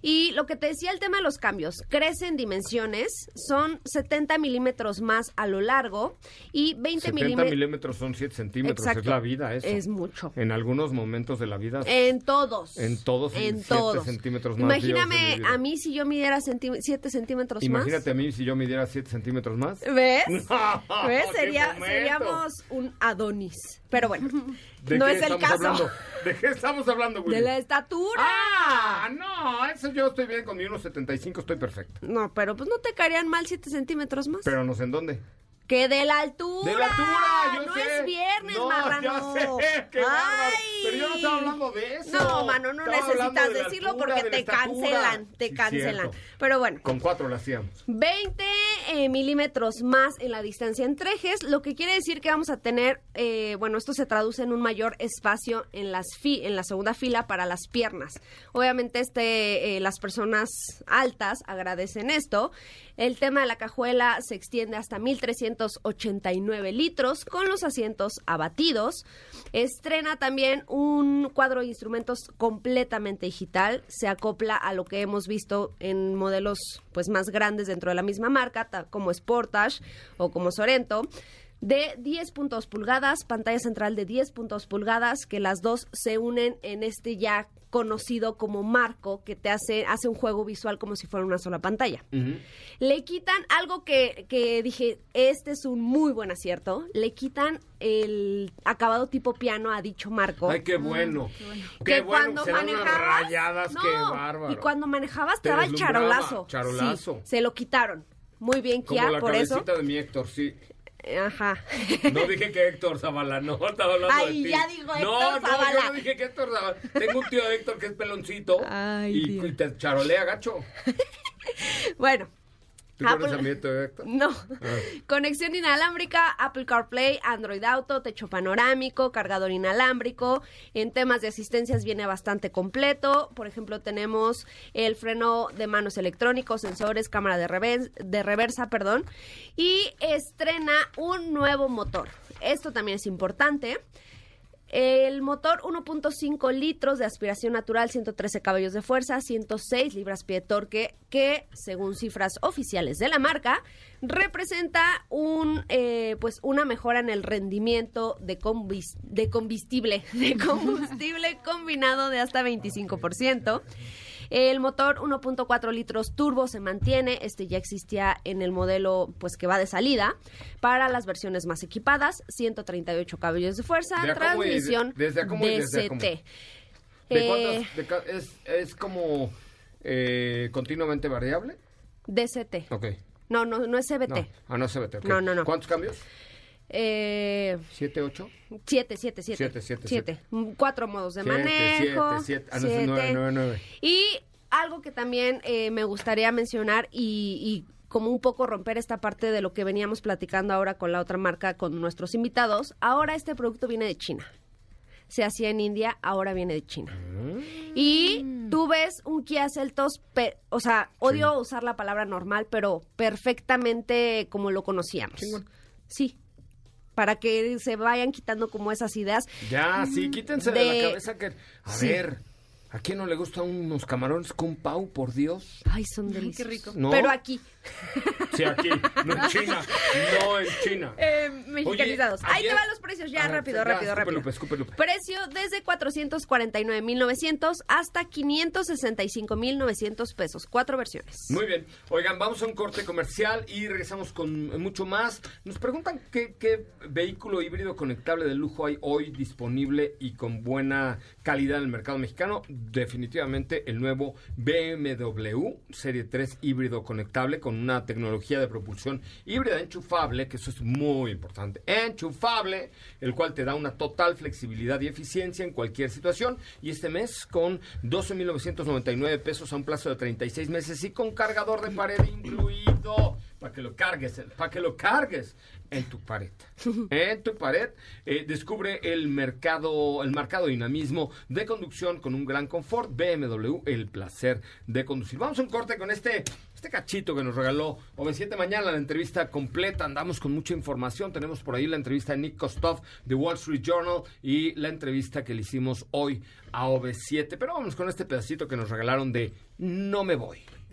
Y lo que te decía el tema de los cambios, crece en dimensiones, son 70 milímetros más a lo largo y 20
70
milímetros.
milímetros son 7 centímetros.
Exacto.
Es la vida eso.
Es mucho.
En algunos momentos de la vida.
En todos.
En todos,
En todos.
centímetros más
Imagíname a mí si yo midiera 7 centímetros
Imagínate a mí si yo midiera 7 centímetros más.
más. ¿Ves?
¡Qué
¿Ves? Sería, seríamos un Adonis. Pero bueno,
¿De
no
qué
es el
estamos
caso.
hablando? ¿De qué estamos hablando, Willy?
De la estatura.
¡Ah! No, eso yo estoy bien con mi 1.75, estoy perfecto.
No, pero pues no te caerían mal 7 centímetros más.
Pero no sé en dónde.
Que de la altura.
¡De la altura! ¡Yo
no
sé!
es viernes,
no,
marrano.
ya sé! ¡Qué bárbaro!
Ay.
Pero yo no estaba hablando de eso.
No, mano, no
Estaba
necesitas
de
decirlo
altura,
porque
de
te
estatura.
cancelan, te
Sí,
cancelan.
cierto.
Pero bueno,
Con cuatro lo hacíamos.
20 eh, milímetros más en la distancia entre ejes, lo que quiere decir que vamos a tener, eh, bueno, esto se traduce en un mayor espacio en las fi- en la segunda fila para las piernas. Obviamente, este, eh, las personas altas agradecen esto. El tema de la cajuela se extiende hasta 1.389 litros con los asientos abatidos. Estrena también un cuadro de instrumentos completamente digital. Se acopla a lo que hemos visto en modelos pues más grandes dentro de la misma marca, como Sportage o como Sorento. De 10.2 pulgadas, pantalla central de 10.2 pulgadas, que las dos se unen en este ya conocido como marco que te hace, hace un juego visual como si fuera una sola pantalla. Le quitan algo que, que dije, este es un muy buen acierto, le quitan el acabado tipo piano a dicho marco.
Ay, qué bueno. Qué
que
bueno.
cuando
se dan unas
manejabas,
rayadas,
no,
qué bárbaro.
y cuando manejabas
Te
daba el charolazo.
charolazo.
Sí, se lo quitaron. Muy bien,
Como
Kia,
la
por eso.
cabecita de mi Héctor, sí.
Ajá.
No dije que Héctor Zavala, no, estaba hablando
Ay,
de ti.
ya dijo
no,
Héctor
no,
Zavala.
yo no dije que Héctor Zavala. Tengo un tío Héctor que es peloncito
Ay,
y, y te charolea gacho.
Bueno,
¿Tú conoces
Apple-
Héctor?
no.
Ah.
Conexión inalámbrica, Apple CarPlay, Android Auto, techo panorámico, cargador inalámbrico. En temas de asistencias viene bastante completo. Por ejemplo, tenemos el freno de manos electrónicos, sensores, cámara de, de reversa, perdón. Y estrena un nuevo motor. Esto también es importante. El motor 1.5 litros de aspiración natural, 113 caballos de fuerza, 106 libras-pie de torque, que según cifras oficiales de la marca, representa un, eh, pues una mejora en el rendimiento de, de combustible, de combustible combinado de hasta 25%. El motor 1.4 litros turbo se mantiene, este ya existía en el modelo pues que va de salida. Para las versiones más equipadas, 138 caballos de fuerza,
¿De a cómo y de-
transmisión
desde y desde?
DCT.
¿De
Eh,
cuántas- es, es como eh, continuamente variable?
DCT.
Ok.
No, no, no es CBT.
No. Ah, no es CBT.
No, no, no.
¿Cuántos cambios?
Eh,
¿Siete, ocho?
siete, siete, siete.
Siete, siete,
Siete. Mm, Cuatro modos de
Siete,
manejo.
siete, siete. Ah, no,
siete.
nueve, nueve, nueve.
Y algo que también eh, me gustaría mencionar y, y como un poco romper esta parte de lo que veníamos platicando ahora con la otra marca, con nuestros invitados, ahora este producto viene de China. Se hacía en India, ahora viene de China. Y tú ves un Kia Seltos, pe- o sea, odio usar la palabra normal, pero perfectamente como lo conocíamos. Sí. Para que se vayan quitando como esas ideas.
Ya, sí, quítense de,
De-
la cabeza que... A
Sí.
ver, ¿a quién no le gustan unos camarones con pau, por Dios?
Ay, son deliciosos.
rico.
¿No?
Pero aquí.
Sí, aquí, no en China, no en China.
Eh, mexicanizados.
Oye,
Ahí te
ayer-
van los precios, ya
A ver,
rápido,
ya,
rápido, rápido.
Lupe, escupe, Lupe.
Precio desde 449.900 hasta 565.900 pesos. Cuatro versiones.
Muy bien. Oigan, vamos a un corte comercial y regresamos con mucho más. Nos preguntan qué, qué vehículo híbrido conectable de lujo hay hoy disponible y con buena calidad en el mercado mexicano. Definitivamente el nuevo BMW Serie 3 híbrido conectable con una tecnología de propulsión híbrida enchufable, que eso es muy importante. Enchufable, el cual te da una total flexibilidad y eficiencia en cualquier situación. Y este mes con 12.999 pesos a un plazo de 36 meses y con cargador de pared incluido. Para que lo cargues, para que lo cargues en tu pared. En tu pared eh, descubre el mercado, el marcado dinamismo de conducción con un gran confort. BMW, el placer de conducir. Vamos a un corte con este, este cachito que nos regaló OV7 mañana, la entrevista completa. Andamos con mucha información. Tenemos por ahí la entrevista de Nick Kostov de Wall Street Journal y la entrevista que le hicimos hoy a OV7. Pero vamos con este pedacito que nos regalaron de No me voy.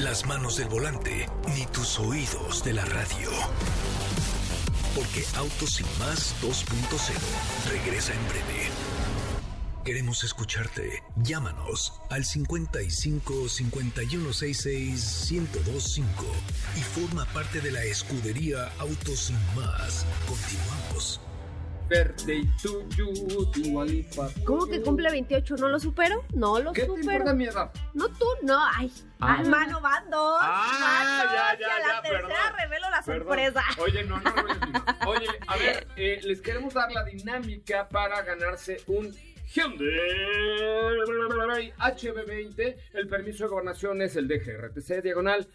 las manos del volante, ni tus oídos de la radio. Porque Autos Sin Más 2.0 regresa en breve. Queremos escucharte. Llámanos al 55 5166 1025 y forma parte de la escudería Autos Más. Continuamos.
Birthday to you, Dua Lipa.
¿Cómo que cumple 28? ¿No lo supero? No lo
¿Qué te
supero.
importa mi edad?
No tú, no. Ay,
Ah.
ay, mano, van dos.
Ah, ya, ya,
la tercera revelo la
Perdón.
sorpresa.
Oye, no, no, no. Oye, a ver, eh, les queremos dar la dinámica para ganarse un Hyundai HB20. El permiso de gobernación es el DGRTC diagonal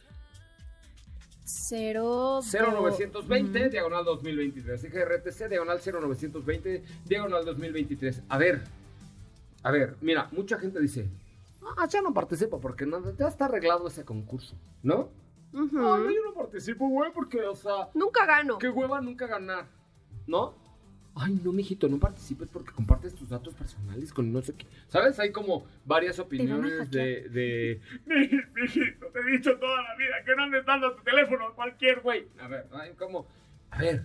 Cero.
0920 diagonal 2023. DGRTC diagonal 0920 diagonal 2023. A ver, a ver, mira, mucha gente dice, ah, ya no participo porque no, ya está arreglado ese concurso, ¿no? No, no, yo no participo, güey, porque, o sea,
Nunca gano.
qué hueva nunca ganar, ¿no? Ay, no, mijito, no participes porque compartes tus datos personales con no sé qué. ¿Sabes? Hay como varias opiniones de, de... Mijito, te he dicho toda la vida que no andes dando tu teléfono a cualquier güey. A ver, hay como... A ver,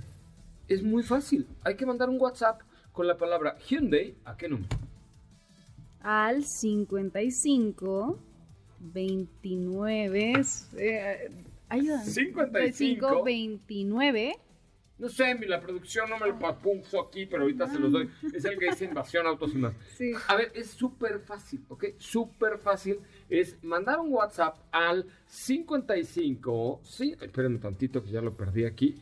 es muy fácil. Hay que mandar un WhatsApp con la palabra Hyundai. ¿A qué número?
Al 55 29. Eh, ayuda.
55
29.
No sé, mi- la producción no me lo puso aquí, pero ahorita se los doy. Es el que dice invasión autos y más.
Sí.
A ver, es súper fácil, ¿ok? Súper fácil. Es mandar un WhatsApp al 55. Sí, espérenme tantito que ya lo perdí aquí.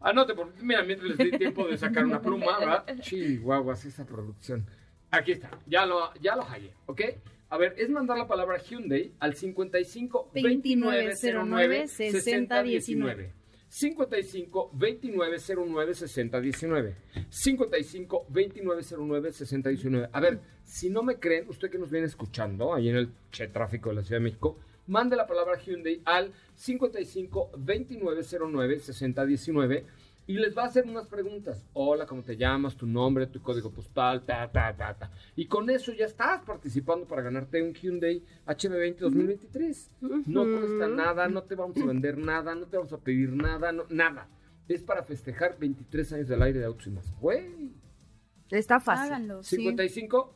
Anote, porque mira, mientras les di tiempo de sacar una pluma, ¿verdad? Chihuahuas, esa producción. Aquí está, ya lo, ya lo hallé, ¿ok? A ver, es mandar la palabra Hyundai al 55 2909 6019. 55 2909 6019. 55 2909 6019. A ver, si no me creen, usted que nos viene escuchando ahí en el che tráfico de la Ciudad de México, mande la palabra Hyundai al 55 2909 6019 y les va a hacer unas preguntas. Hola, ¿cómo te llamas? Tu nombre, tu código postal, ta, ta, ta, ta. Y con eso ya estás participando para ganarte un Hyundai HB20 2023. No cuesta nada, no te vamos a vender nada, no te vamos a pedir nada, no- nada. Es para festejar 23 años del aire de autos y más. Güey.
Está fácil.
Háganlo. sí.
55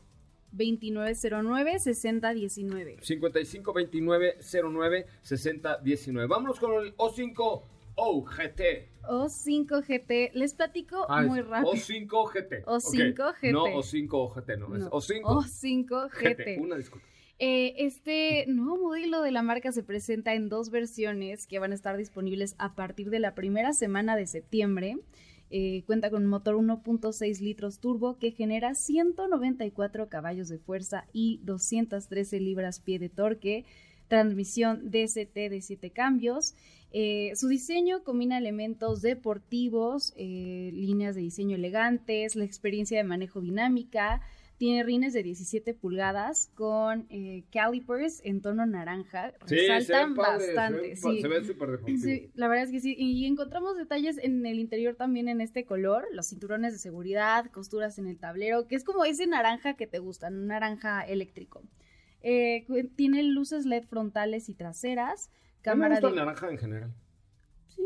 2909 6019.
55 29 09 60 19. Vámonos con el O5 O GT.
O5 GT. Les platico
Ah,
muy rápido.
O5 GT.
O5
Ok.
GT.
No O5 OGT, no. Es
No,
O5
O5
GT.
GT.
Una disculpa.
Eh, este nuevo modelo de la marca se presenta en dos versiones que van a estar disponibles a partir de la primera semana de septiembre. Eh, cuenta con un motor 1.6 litros turbo que genera 194 caballos de fuerza y 213 libras-pie de torque. Transmisión DCT de 7 cambios. Eh, su diseño combina elementos deportivos, eh, líneas de diseño elegantes, la experiencia de manejo dinámica, tiene rines de 17 pulgadas con eh, calipers en tono naranja.
Sí,
Resaltan bastante.
Se
sí.
se súper.
Sí, la verdad es que sí. Y encontramos detalles en el interior también en este color, los cinturones de seguridad, costuras en el tablero, que es como ese naranja que te gusta, un naranja eléctrico. Tiene luces LED frontales y traseras,
A mí me
cámara
gusta
de...
el naranja en general.
Sí,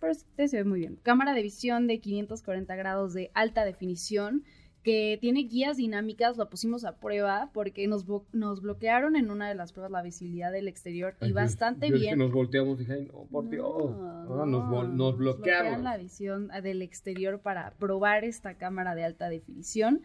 pero este se ve muy bien. Cámara de visión de 540 grados de alta definición que tiene guías dinámicas, lo pusimos a prueba porque nos, nos bloquearon en una de las pruebas la visibilidad del exterior y
yo-
bastante
yo es que
bien.
nos volteamos y dije, no, por Dios. Nos bloquearon.
la visión ah, del exterior para probar esta cámara de alta definición.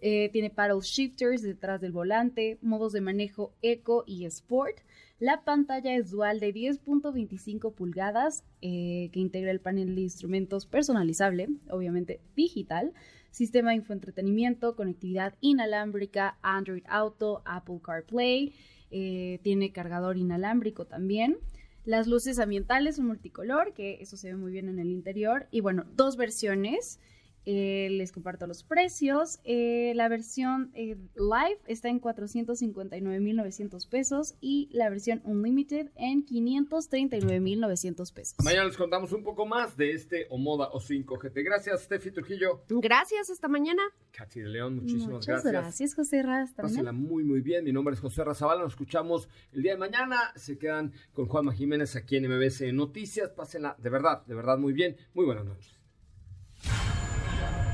Eh, tiene paddle shifters detrás del volante, modos de manejo eco y sport. La pantalla es dual de 10.25 pulgadas eh, que integra el panel de instrumentos personalizable, obviamente digital, sistema de infoentretenimiento, conectividad inalámbrica, Android Auto, Apple CarPlay, eh, tiene cargador inalámbrico también. Las luces ambientales son multicolor, que eso se ve muy bien en el interior. Y bueno, dos versiones. Eh, les comparto los precios. Eh, la versión eh, Live está en 459.900 pesos y la versión Unlimited en 539.900 pesos.
Mañana les contamos un poco más de este Omoda O5 GT. Gracias, Steffi Trujillo.
Gracias, hasta mañana.
Katy de León, muchísimas
Muchas
gracias.
gracias, José Raz.
Pásenla muy, muy bien. Mi nombre es José Razabala. Nos escuchamos el día de mañana. Se quedan con Juanma Jiménez aquí en MBS Noticias. Pásenla de verdad, de verdad muy bien. Muy buenas noches.